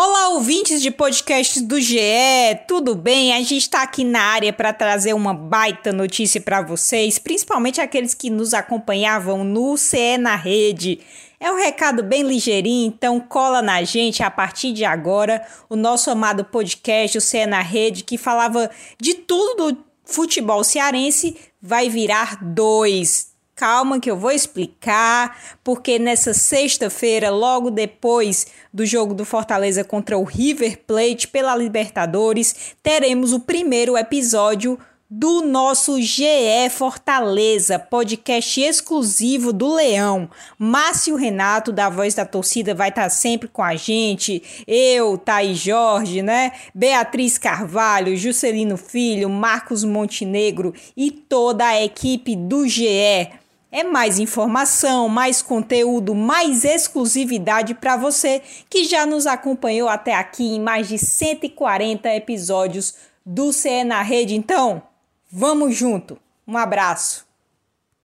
Olá, ouvintes de podcasts do GE, tudo bem? A gente está aqui na área para trazer uma baita notícia para vocês, principalmente aqueles que nos acompanhavam no CE na Rede. É um recado bem ligeirinho, então cola na gente a partir de agora o nosso amado podcast, o CE na Rede, que falava de tudo do futebol cearense, vai virar dois Calma que eu vou explicar, porque nessa sexta-feira, logo depois do jogo do Fortaleza contra o River Plate pela Libertadores, teremos o primeiro episódio do nosso GE Fortaleza, podcast exclusivo do Leão. Márcio Renato, da Voz da Torcida, vai estar sempre com a gente. Eu, Thaís Jorge, né? Beatriz Carvalho, Juscelino Filho, Marcos Montenegro e toda a equipe do GE. É mais informação, mais conteúdo, mais exclusividade para você que já nos acompanhou até aqui em mais de 140 episódios do CE na Rede. Então, vamos junto. Um abraço.